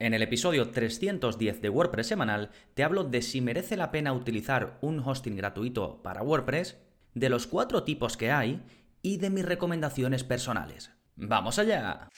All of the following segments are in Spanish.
En el episodio 310 de WordPress semanal te hablo de si merece la pena utilizar un hosting gratuito para WordPress, de los cuatro tipos que hay y de mis recomendaciones personales. ¡Vamos allá!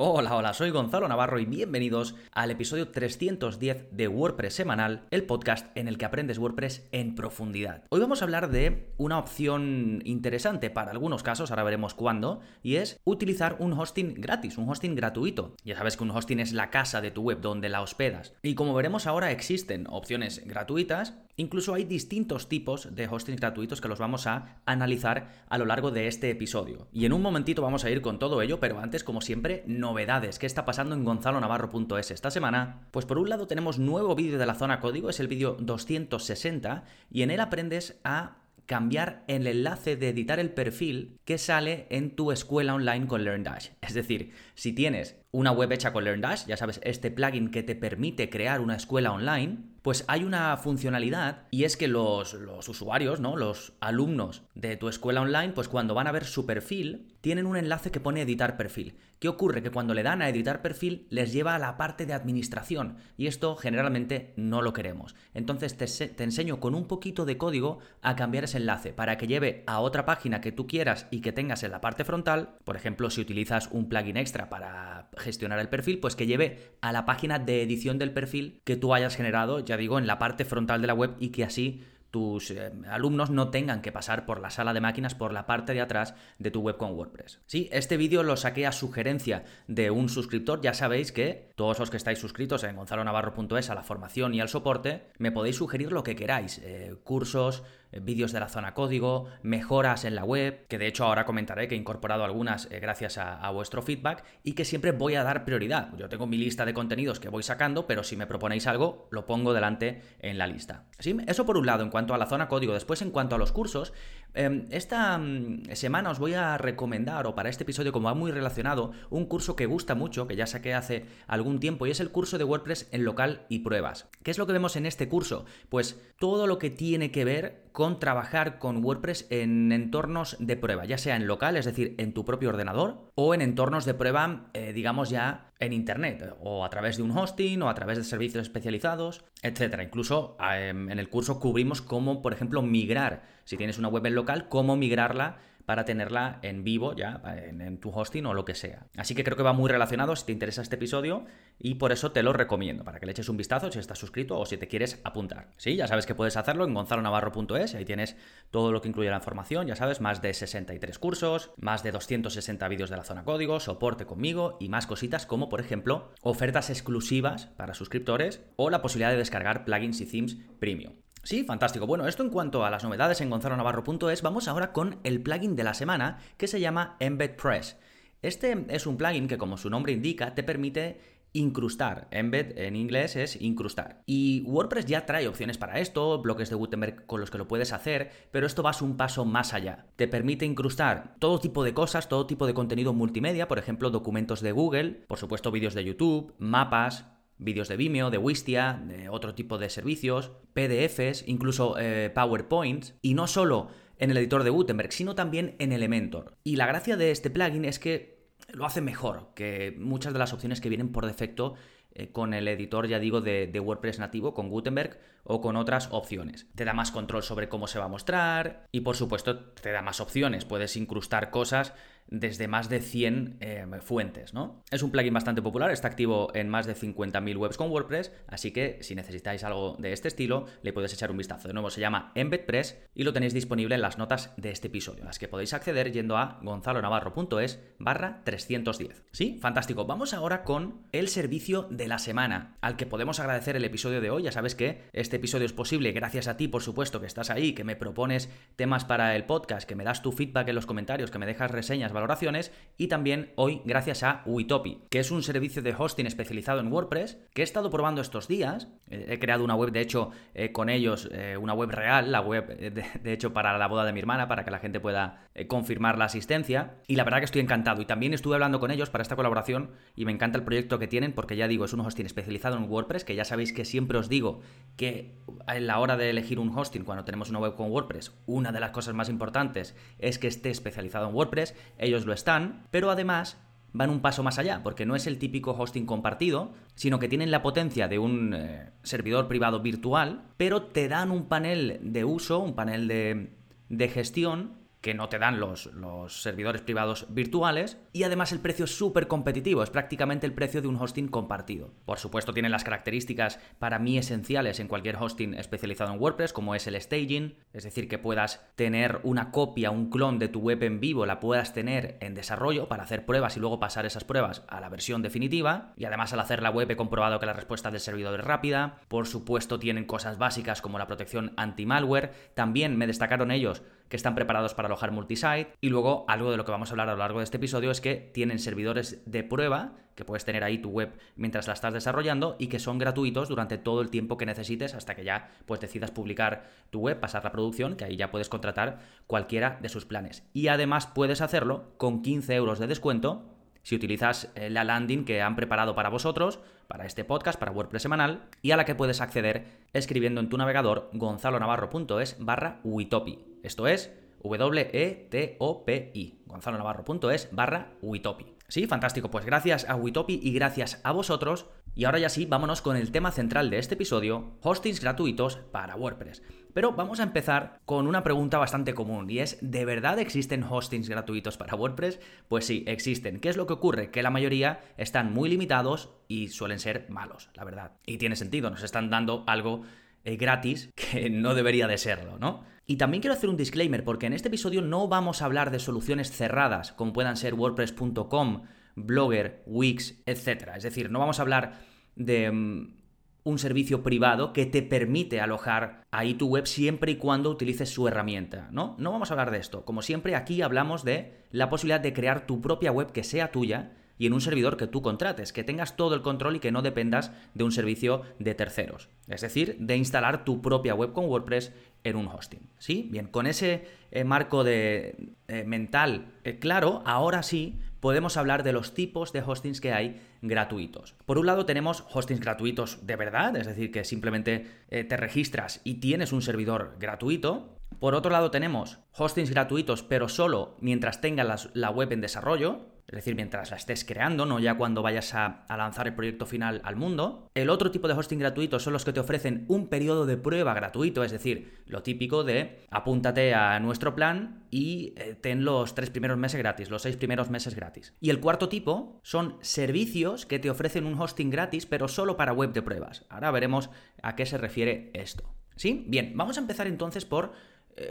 Hola, hola, soy Gonzalo Navarro y bienvenidos al episodio 310 de WordPress semanal, el podcast en el que aprendes WordPress en profundidad. Hoy vamos a hablar de una opción interesante para algunos casos, ahora veremos cuándo, y es utilizar un hosting gratis, un hosting gratuito. Ya sabes que un hosting es la casa de tu web donde la hospedas. Y como veremos ahora existen opciones gratuitas Incluso hay distintos tipos de hosting gratuitos que los vamos a analizar a lo largo de este episodio. Y en un momentito vamos a ir con todo ello, pero antes, como siempre, novedades. ¿Qué está pasando en gonzalonavarro.es esta semana? Pues por un lado tenemos nuevo vídeo de la zona código, es el vídeo 260, y en él aprendes a cambiar el enlace de editar el perfil que sale en tu escuela online con LearnDash. Es decir, si tienes una web hecha con LearnDash, ya sabes, este plugin que te permite crear una escuela online, pues hay una funcionalidad y es que los, los, usuarios, ¿no? Los alumnos de tu escuela online, pues cuando van a ver su perfil, tienen un enlace que pone editar perfil. ¿Qué ocurre? Que cuando le dan a editar perfil les lleva a la parte de administración y esto generalmente no lo queremos. Entonces te, te enseño con un poquito de código a cambiar ese enlace para que lleve a otra página que tú quieras y que tengas en la parte frontal. Por ejemplo, si utilizas un plugin extra para gestionar el perfil, pues que lleve a la página de edición del perfil que tú hayas generado, ya digo, en la parte frontal de la web y que así tus eh, alumnos no tengan que pasar por la sala de máquinas por la parte de atrás de tu web con WordPress. Sí, este vídeo lo saqué a sugerencia de un suscriptor. Ya sabéis que todos los que estáis suscritos en gonzalonavarro.es a la formación y al soporte, me podéis sugerir lo que queráis. Eh, cursos, eh, vídeos de la zona código, mejoras en la web, que de hecho ahora comentaré que he incorporado algunas gracias a, vuestro feedback y que siempre voy a dar prioridad. Yo tengo mi lista de contenidos que voy sacando, pero si me proponéis algo, lo pongo delante en la lista. ¿Sí? Eso por un lado, en cuanto a la zona código. Después, en cuanto a los cursos, em, esta mm, semana os voy a recomendar, o para este episodio, como va muy relacionado, un curso que gusta mucho, que ya saqué hace algún tiempo, y es el curso de WordPress en local y pruebas. ¿Qué es lo que vemos en este curso? Pues todo lo que tiene que ver con trabajar con WordPress en entornos de prueba, ya sea en local, es decir, en tu propio ordenador, o en entornos de prueba, eh, digamos ya en Internet, o a través de un hosting, o a través de servicios especializados, etc. Incluso em, en el curso cubrimos cómo, por ejemplo, migrar, si tienes una web en local, cómo migrarla para tenerla en vivo ya, en, tu hosting o lo que sea. Así que creo que va muy relacionado si te interesa este episodio y por eso te lo recomiendo, para que le eches un vistazo si estás suscrito o si te quieres apuntar. Sí, ya sabes que puedes hacerlo en gonzalonavarro.es, ahí tienes todo lo que incluye la información, ya sabes, más de 63 cursos, más de 260 vídeos de la zona código, soporte conmigo y más cositas como, por ejemplo, ofertas exclusivas para suscriptores o la posibilidad de descargar plugins y themes premium. Sí, fantástico. Bueno, esto en cuanto a las novedades en gonzalonavarro.es, vamos ahora con el plugin de la semana que se llama Embed Press. Este es un plugin que, como su nombre indica, te permite incrustar. Embed en inglés es incrustar. Y WordPress ya trae opciones para esto, bloques de Gutenberg con los que lo puedes hacer, pero esto va un paso más allá. Te permite incrustar todo tipo de cosas, todo tipo de contenido multimedia, por ejemplo, documentos de Google, por supuesto vídeos de YouTube, mapas, vídeos de Vimeo, de Wistia, de otro tipo de servicios, PDFs, incluso eh, PowerPoints, y no solo en el editor de Gutenberg, sino también en Elementor. Y la gracia de este plugin es que lo hace mejor que muchas de las opciones que vienen por defecto eh, con el editor, ya digo, de, de, WordPress nativo, con Gutenberg o con otras opciones. Te da más control sobre cómo se va a mostrar y por supuesto te da más opciones. Puedes incrustar cosas desde más de 100 eh, fuentes, ¿no? Es un plugin bastante popular, está activo en más de 50.000 webs con WordPress, así que si necesitáis algo de este estilo, le podéis echar un vistazo. De nuevo, se llama EmbedPress y lo tenéis disponible en las notas de este episodio, las que podéis acceder yendo a gonzalonavarro.es barra 310. Sí, fantástico. Vamos ahora con el servicio de la semana, al que podemos agradecer el episodio de hoy. Ya sabes que este episodio es posible gracias a ti, por supuesto, que estás ahí, que me propones temas para el podcast, que me das tu feedback en los comentarios, que me dejas reseñas, valoraciones y también hoy gracias a Witopi, que es un servicio de hosting especializado en WordPress que he estado probando estos días. Eh, he creado una web, de hecho, eh, con ellos, eh, una web real, la web, de, hecho, para la boda de mi hermana, para que la gente pueda confirmar la asistencia. Y la verdad que estoy encantado. Y también estuve hablando con ellos para esta colaboración y me encanta el proyecto que tienen porque ya digo, es un hosting especializado en WordPress, que ya sabéis que siempre os digo que en la hora de elegir un hosting cuando tenemos una web con WordPress, una de las cosas más importantes es que esté especializado en WordPress, lo están, pero además van un paso más allá, porque no es el típico hosting compartido, sino que tienen la potencia de un eh, servidor privado virtual, pero te dan un panel de uso, un panel de gestión que no te dan los, los, servidores privados virtuales y además el precio es súper competitivo, es prácticamente el precio de un hosting compartido. Por supuesto tiene las características para mí esenciales en cualquier hosting especializado en WordPress como es el staging, es decir, que puedas tener una copia, un clon de tu web en vivo, la puedas tener en desarrollo para hacer pruebas y luego pasar esas pruebas a la versión definitiva y además al hacer la web he comprobado que la respuesta del servidor es rápida, por supuesto tienen cosas básicas como la protección anti-malware, también me destacaron ellos que están preparados para alojar multisite. Y luego algo de lo que vamos a hablar a lo largo de este episodio es que tienen servidores de prueba, que puedes tener ahí tu web mientras la estás desarrollando y que son gratuitos durante todo el tiempo que necesites hasta que ya pues decidas publicar tu web, pasar la producción, que ahí ya puedes contratar cualquiera de sus planes. Y además puedes hacerlo con 15 euros de descuento si utilizas eh, la landing que han preparado para vosotros, para este podcast, para WordPress semanal, y a la que puedes acceder escribiendo en tu navegador gonzalonavarro.es barra Witopi. Esto es W-E-T-O-P-I. gonzalonavarro.es barra Witopi. Sí, fantástico. Pues gracias a Witopi y gracias a vosotros. Y ahora ya sí, vámonos con el tema central de este episodio, hostings gratuitos para WordPress. Pero vamos a empezar con una pregunta bastante común y es, ¿de verdad existen hostings gratuitos para WordPress? Pues sí, existen. ¿Qué es lo que ocurre? Que la mayoría están muy limitados y suelen ser malos, la verdad. Y tiene sentido, nos están dando algo eh, gratis que no debería de serlo, ¿no? Y también quiero hacer un disclaimer porque en este episodio no vamos a hablar de soluciones cerradas como puedan ser WordPress.com, Blogger, Wix, etc. Es decir, no vamos a hablar de mm, un servicio privado que te permite alojar ahí tu web siempre y cuando utilices su herramienta, ¿no? No vamos a hablar de esto. Como siempre, aquí hablamos de la posibilidad de crear tu propia web que sea tuya y en un servidor que tú contrates, que tengas todo el control y que no dependas de un servicio de terceros. Es decir, de instalar tu propia web con WordPress en un hosting. ¿Sí? Bien, con ese eh, marco de, eh, mental eh, claro, ahora sí podemos hablar de los tipos de hostings que hay gratuitos. Por un lado tenemos hostings gratuitos de verdad, es decir, que simplemente te registras y tienes un servidor gratuito. Por otro lado tenemos hostings gratuitos, pero solo mientras tengas la web en desarrollo, es decir, mientras la estés creando, no ya cuando vayas a, lanzar el proyecto final al mundo. El otro tipo de hosting gratuito son los que te ofrecen un periodo de prueba gratuito, es decir, lo típico de apúntate a nuestro plan y eh, ten los tres primeros meses gratis, los seis primeros meses gratis. Y el cuarto tipo son servicios que te ofrecen un hosting gratis, pero solo para web de pruebas. Ahora veremos a qué se refiere esto. ¿Sí? Bien, vamos a empezar entonces por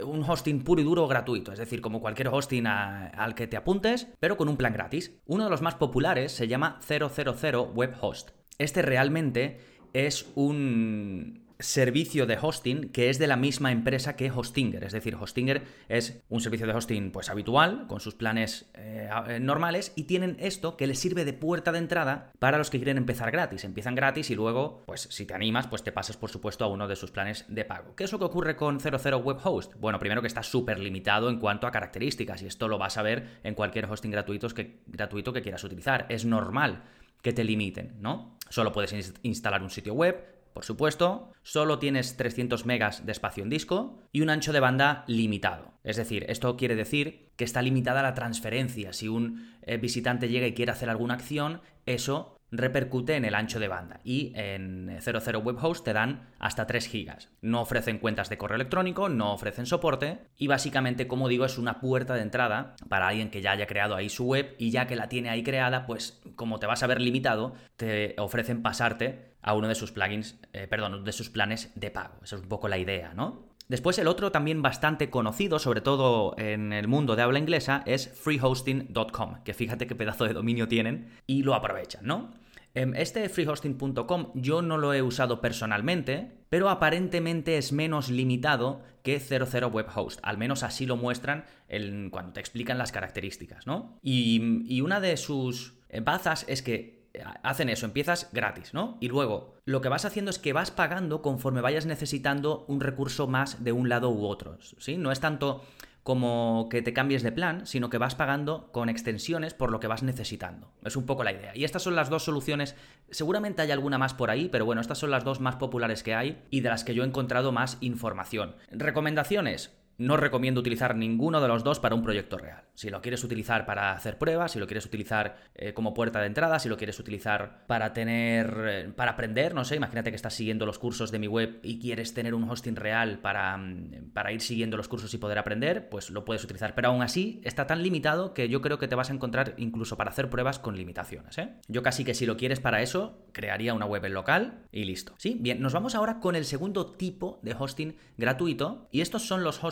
un hosting puro y duro gratuito, es decir, como cualquier hosting al que te apuntes, pero con un plan gratis. Uno de los más populares se llama 000 Web Host. Este realmente es un servicio de hosting que es de la misma empresa que Hostinger. Es decir, Hostinger es un servicio de hosting pues habitual, con sus planes eh, eh, normales, y tienen esto que les sirve de puerta de entrada para los que quieren empezar gratis. Empiezan gratis y luego, pues si te animas, pues te pasas por supuesto a uno de sus planes de pago. ¿Qué es lo que ocurre con 00 Web Host? Bueno, primero que está súper limitado en cuanto a características, y esto lo vas a ver en cualquier hosting gratuito que, gratuito que quieras utilizar. Es normal que te limiten, ¿no? Solo puedes instalar un sitio web, por supuesto, solo tienes 300 megas de espacio en disco y un ancho de banda limitado. Es decir, esto quiere decir que está limitada la transferencia. Si un eh, visitante llega y quiere hacer alguna acción, eso repercute en el ancho de banda y en 00 Web Host te dan hasta 3 gigas. No ofrecen cuentas de correo electrónico, no ofrecen soporte y básicamente, como digo, es una puerta de entrada para alguien que ya haya creado ahí su web y ya que la tiene ahí creada, pues como te vas a ver limitado, te ofrecen pasarte a uno de sus plugins, eh, perdón, de sus planes de pago. Esa es un poco la idea, ¿no? Después el otro también bastante conocido, sobre todo en el mundo de habla inglesa, es freehosting.com, que fíjate qué pedazo de dominio tienen y lo aprovechan, ¿no? Em, este freehosting.com yo no lo he usado personalmente, pero aparentemente es menos limitado que 00 Web Host. Al menos así lo muestran cuando te explican las características, ¿no? Y, y una de sus bazas es que hacen eso, empiezas gratis, ¿no? Y luego lo que vas haciendo es que vas pagando conforme vayas necesitando un recurso más de un lado u otro, ¿sí? No es tanto como que te cambies de plan, sino que vas pagando con extensiones por lo que vas necesitando. Es un poco la idea. Y estas son las dos soluciones, seguramente hay alguna más por ahí, pero bueno, estas son las dos más populares que hay y de las que yo he encontrado más información. Recomendaciones, no recomiendo utilizar ninguno de los dos para un proyecto real. Si lo quieres utilizar para hacer pruebas, si lo quieres utilizar eh, como puerta de entrada, si lo quieres utilizar para tener, eh, para aprender, no sé, imagínate que estás siguiendo los cursos de mi web y quieres tener un hosting real para, mm, para ir siguiendo los cursos y poder aprender, pues lo puedes utilizar. Pero aún así está tan limitado que yo creo que te vas a encontrar incluso para hacer pruebas con limitaciones. ¿eh? Yo casi que si lo quieres para eso, crearía una web en local y listo. Sí, bien, nos vamos ahora con el segundo tipo de hosting gratuito y estos son los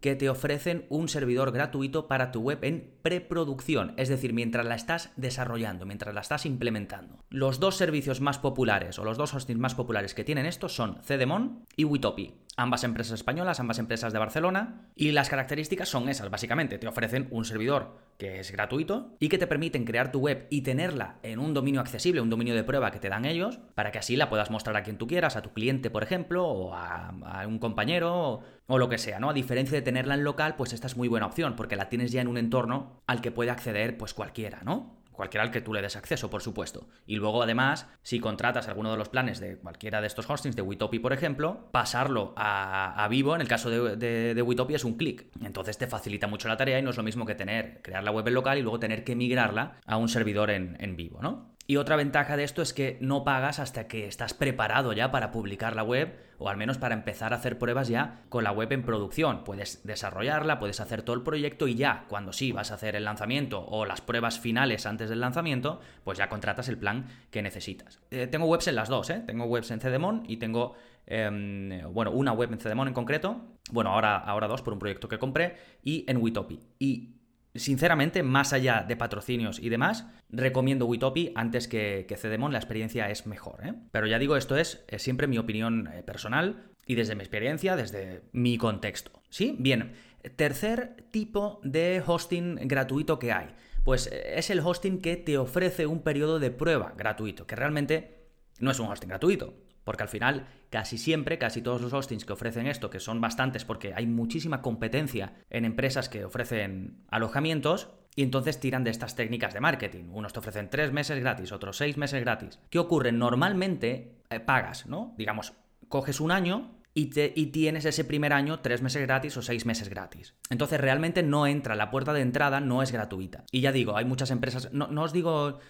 que te ofrecen un servidor gratuito para tu web en preproducción, es decir, mientras la estás desarrollando, mientras la estás implementando. Los dos servicios más populares o los dos hostings más populares que tienen esto son Cedemon y Witopi ambas empresas españolas, ambas empresas de Barcelona, y las características son esas, básicamente. Te ofrecen un servidor que es gratuito y que te permiten crear tu web y tenerla en un dominio accesible, un dominio de prueba que te dan ellos, para que así la puedas mostrar a quien tú quieras, a tu cliente, por ejemplo, o a, un compañero, o lo que sea, ¿no? A diferencia de tenerla en local, pues esta es muy buena opción, porque la tienes ya en un entorno al que puede acceder, pues cualquiera, ¿no? Cualquiera al que tú le des acceso, por supuesto. Y luego, además, si contratas alguno de los planes de cualquiera de estos hostings, de Witopi, por ejemplo, pasarlo a, Vivo, en el caso de, de, Witopi, es un clic. Entonces te facilita mucho la tarea y no es lo mismo que tener, crear la web en local y luego tener que migrarla a un servidor en, en Vivo, ¿no? Y otra ventaja de esto es que no pagas hasta que estás preparado ya para publicar la web o al menos para empezar a hacer pruebas ya con la web en producción. Puedes desarrollarla, puedes hacer todo el proyecto y ya cuando sí vas a hacer el lanzamiento o las pruebas finales antes del lanzamiento, pues ya contratas el plan que necesitas. Eh, tengo webs en las dos, ¿eh? Tengo webs en Cedemon y tengo, em, bueno, una web en Cedemon en concreto, bueno, ahora, ahora dos por un proyecto que compré y en Witopi. Y Sinceramente, más allá de patrocinios y demás, recomiendo Witopi antes que, que Cedemon, la experiencia es mejor. ¿eh? Pero ya digo, esto es, siempre mi opinión eh, personal y desde mi experiencia, desde mi contexto. ¿Sí? Bien, tercer tipo de hosting gratuito que hay. Pues eh, es el hosting que te ofrece un periodo de prueba gratuito, que realmente no es un hosting gratuito. Porque al final, casi siempre, casi todos los hostings que ofrecen esto, que son bastantes porque hay muchísima competencia en empresas que ofrecen alojamientos, y entonces tiran de estas técnicas de marketing. Unos te ofrecen tres meses gratis, otros seis meses gratis. ¿Qué ocurre? Normalmente eh, pagas, ¿no? Digamos, coges un año y, te, y, tienes ese primer año tres meses gratis o seis meses gratis. Entonces realmente no entra, la puerta de entrada no es gratuita. Y ya digo, hay muchas empresas, no, no os digo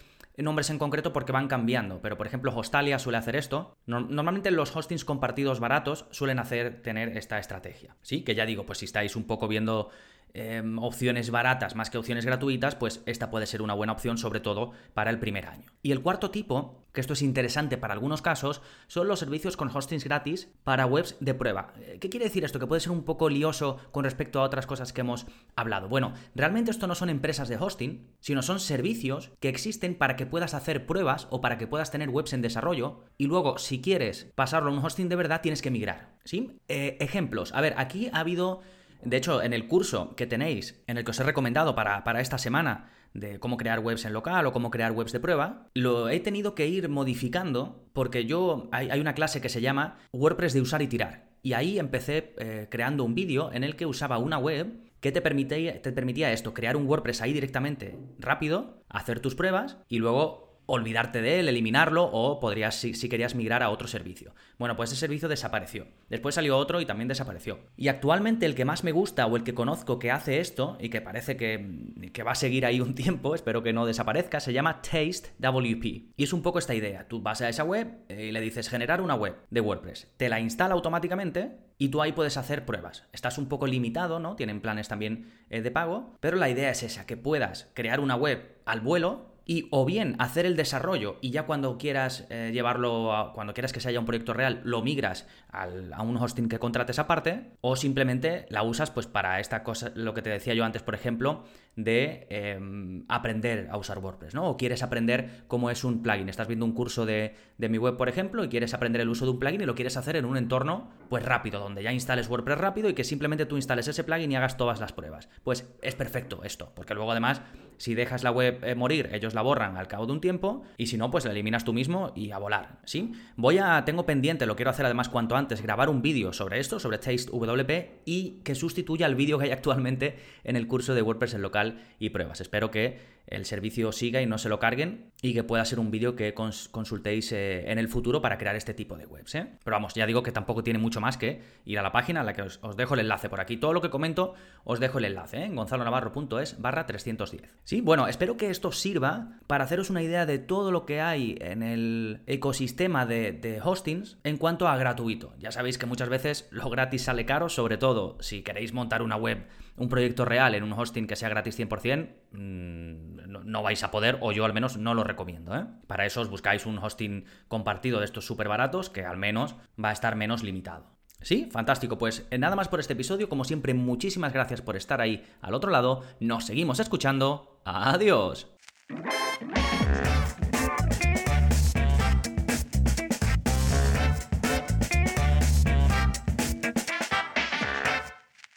nombres en concreto porque van cambiando, pero por ejemplo Hostalia suele hacer esto. normalmente los hostings compartidos baratos suelen hacer tener esta estrategia. Sí, que ya digo, pues si estáis un poco viendo Em, opciones baratas más que opciones gratuitas, pues esta puede ser una buena opción, sobre todo para el primer año. Y el cuarto tipo, que esto es interesante para algunos casos, son los servicios con hostings gratis para webs de prueba. Eh, ¿Qué quiere decir esto? Que puede ser un poco lioso con respecto a otras cosas que hemos hablado. Bueno, realmente esto no son empresas de hosting, sino son servicios que existen para que puedas hacer pruebas o para que puedas tener webs en desarrollo y luego, si quieres pasarlo a un hosting de verdad, tienes que migrar. ¿Sí? Eh, ejemplos. A ver, aquí ha habido de hecho, en el curso que tenéis, en el que os he recomendado para, esta semana, de cómo crear webs en local o cómo crear webs de prueba, lo he tenido que ir modificando porque yo hay, una clase que se llama WordPress de usar y tirar. Y ahí empecé eh, creando un vídeo en el que usaba una web que te te permitía esto, crear un WordPress ahí directamente rápido, hacer tus pruebas y luego olvidarte de él, eliminarlo o podrías, si, querías migrar a otro servicio. Bueno, pues ese servicio desapareció. Después salió otro y también desapareció. Y actualmente el que más me gusta o el que conozco que hace esto y que parece que, va a seguir ahí un tiempo, espero que no desaparezca, se llama Taste WP. Y es un poco esta idea. Tú vas a esa web eh, y le dices generar una web de WordPress. Te la instala automáticamente y tú ahí puedes hacer pruebas. Estás un poco limitado, ¿no? Tienen planes también eh, de pago, pero la idea es esa, que puedas crear una web al vuelo y o bien hacer el desarrollo y ya cuando quieras eh, llevarlo, a, cuando quieras que se haya un proyecto real, lo migras a un hosting que contrates aparte, o simplemente la usas pues para esta cosa, lo que te decía yo antes, por ejemplo, de em, aprender a usar WordPress, ¿no? O quieres aprender cómo es un plugin. Estás viendo un curso de, de, mi web, por ejemplo, y quieres aprender el uso de un plugin y lo quieres hacer en un entorno pues rápido, donde ya instales WordPress rápido y que simplemente tú instales ese plugin y hagas todas las pruebas. Pues es perfecto esto, porque luego además, si dejas la web eh, morir, ellos la borran al cabo de un tiempo y si no, pues la eliminas tú mismo y a volar, ¿sí? Voy a, tengo pendiente, lo quiero hacer además cuanto antes, grabar un vídeo sobre esto, sobre Taste WP y que sustituya el vídeo que hay actualmente en el curso de WordPress en local y pruebas. Espero que el servicio siga y no se lo carguen y que pueda ser un vídeo que consultéis eh, en el futuro para crear este tipo de webs. ¿eh? Pero vamos, ya digo que tampoco tiene mucho más que ir a la página a la que os, dejo el enlace por aquí. Todo lo que comento os dejo el enlace ¿eh? en gonzalonavarro.es barra 310. Sí, bueno, espero que esto sirva para haceros una idea de todo lo que hay en el ecosistema de, de hostings en cuanto a gratuito. Ya sabéis que muchas veces lo gratis sale caro, sobre todo si queréis montar una web, un proyecto real en un hosting que sea gratis 100%, no, vais a poder, o yo al menos no lo recomiendo. ¿eh? Para eso os buscáis un hosting compartido de estos súper baratos que al menos va a estar menos limitado. Sí, fantástico. Pues eh, nada más por este episodio. Como siempre, muchísimas gracias por estar ahí al otro lado. Nos seguimos escuchando. Adiós.